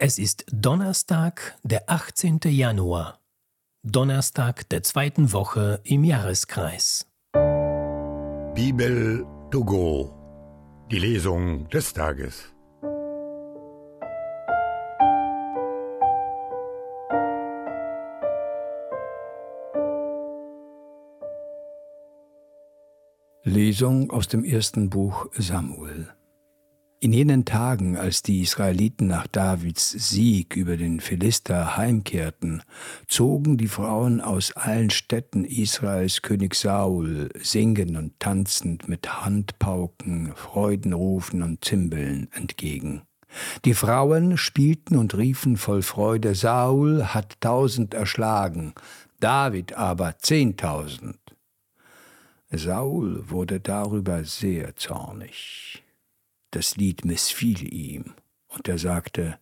Es ist Donnerstag, der 18. Januar. Donnerstag der zweiten Woche im Jahreskreis. Bibel to go. Die Lesung des Tages. Lesung aus dem ersten Buch Samuel. In jenen Tagen, als die Israeliten nach Davids Sieg über den Philister heimkehrten, zogen die Frauen aus allen Städten Israels König Saul singend und tanzend mit Handpauken, Freudenrufen und Zimbeln entgegen. Die Frauen spielten und riefen voll Freude, Saul hat tausend erschlagen, David aber zehntausend. Saul wurde darüber sehr zornig. Das Lied missfiel ihm, und er sagte,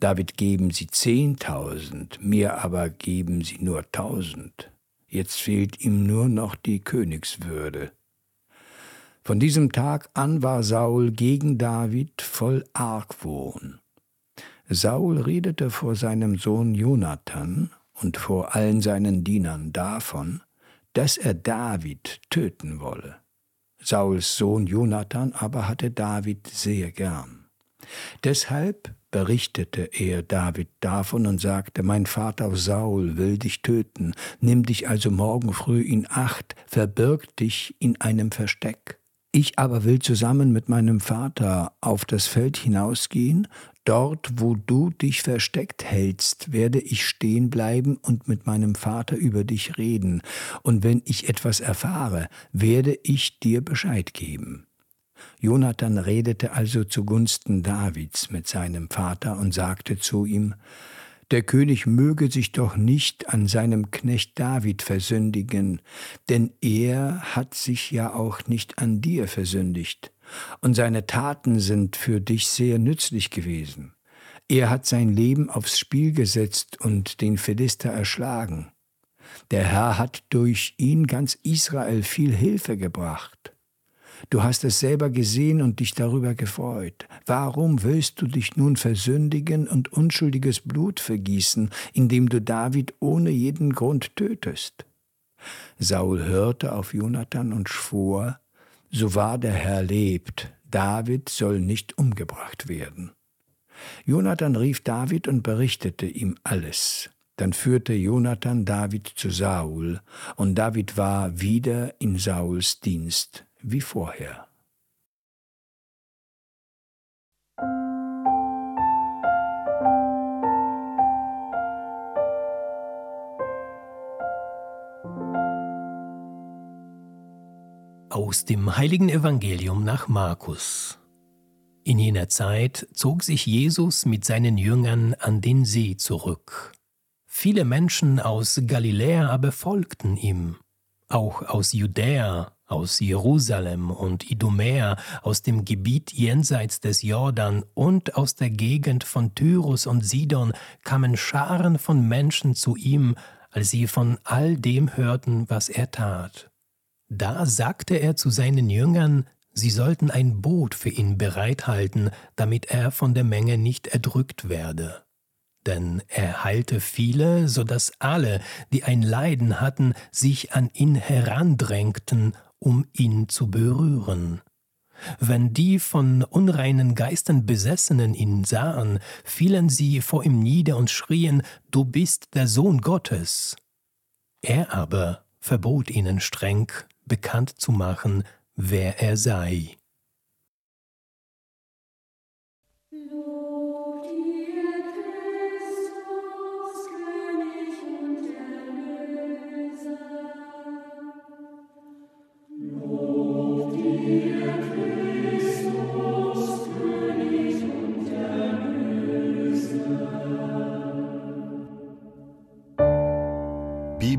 David geben Sie zehntausend, mir aber geben Sie nur tausend. Jetzt fehlt ihm nur noch die Königswürde. Von diesem Tag an war Saul gegen David voll Argwohn. Saul redete vor seinem Sohn Jonathan und vor allen seinen Dienern davon, dass er David töten wolle. Sauls Sohn Jonathan aber hatte David sehr gern. Deshalb berichtete er David davon und sagte, Mein Vater Saul will dich töten, nimm dich also morgen früh in Acht, verbirg dich in einem Versteck. Ich aber will zusammen mit meinem Vater auf das Feld hinausgehen Dort, wo du dich versteckt hältst, werde ich stehen bleiben und mit meinem Vater über dich reden, und wenn ich etwas erfahre, werde ich dir Bescheid geben. Jonathan redete also zugunsten Davids mit seinem Vater und sagte zu ihm, der König möge sich doch nicht an seinem Knecht David versündigen, denn er hat sich ja auch nicht an dir versündigt und seine Taten sind für dich sehr nützlich gewesen. Er hat sein Leben aufs Spiel gesetzt und den Philister erschlagen. Der Herr hat durch ihn ganz Israel viel Hilfe gebracht. Du hast es selber gesehen und dich darüber gefreut. Warum willst du dich nun versündigen und unschuldiges Blut vergießen, indem du David ohne jeden Grund tötest? Saul hörte auf Jonathan und schwor, so wahr der Herr lebt, David soll nicht umgebracht werden. Jonathan rief David und berichtete ihm alles. Dann führte Jonathan David zu Saul, und David war wieder in Sauls Dienst wie vorher. Aus dem heiligen Evangelium nach Markus. In jener Zeit zog sich Jesus mit seinen Jüngern an den See zurück. Viele Menschen aus Galiläa aber folgten ihm, auch aus Judäa, aus Jerusalem und Idumäa, aus dem Gebiet jenseits des Jordan und aus der Gegend von Tyrus und Sidon kamen Scharen von Menschen zu ihm, als sie von all dem hörten, was er tat. Da sagte er zu seinen Jüngern, sie sollten ein Boot für ihn bereithalten, damit er von der Menge nicht erdrückt werde. Denn er heilte viele, so dass alle, die ein Leiden hatten, sich an ihn herandrängten, um ihn zu berühren. Wenn die von unreinen Geistern Besessenen ihn sahen, fielen sie vor ihm nieder und schrien, Du bist der Sohn Gottes. Er aber verbot ihnen streng, bekannt zu machen, wer er sei.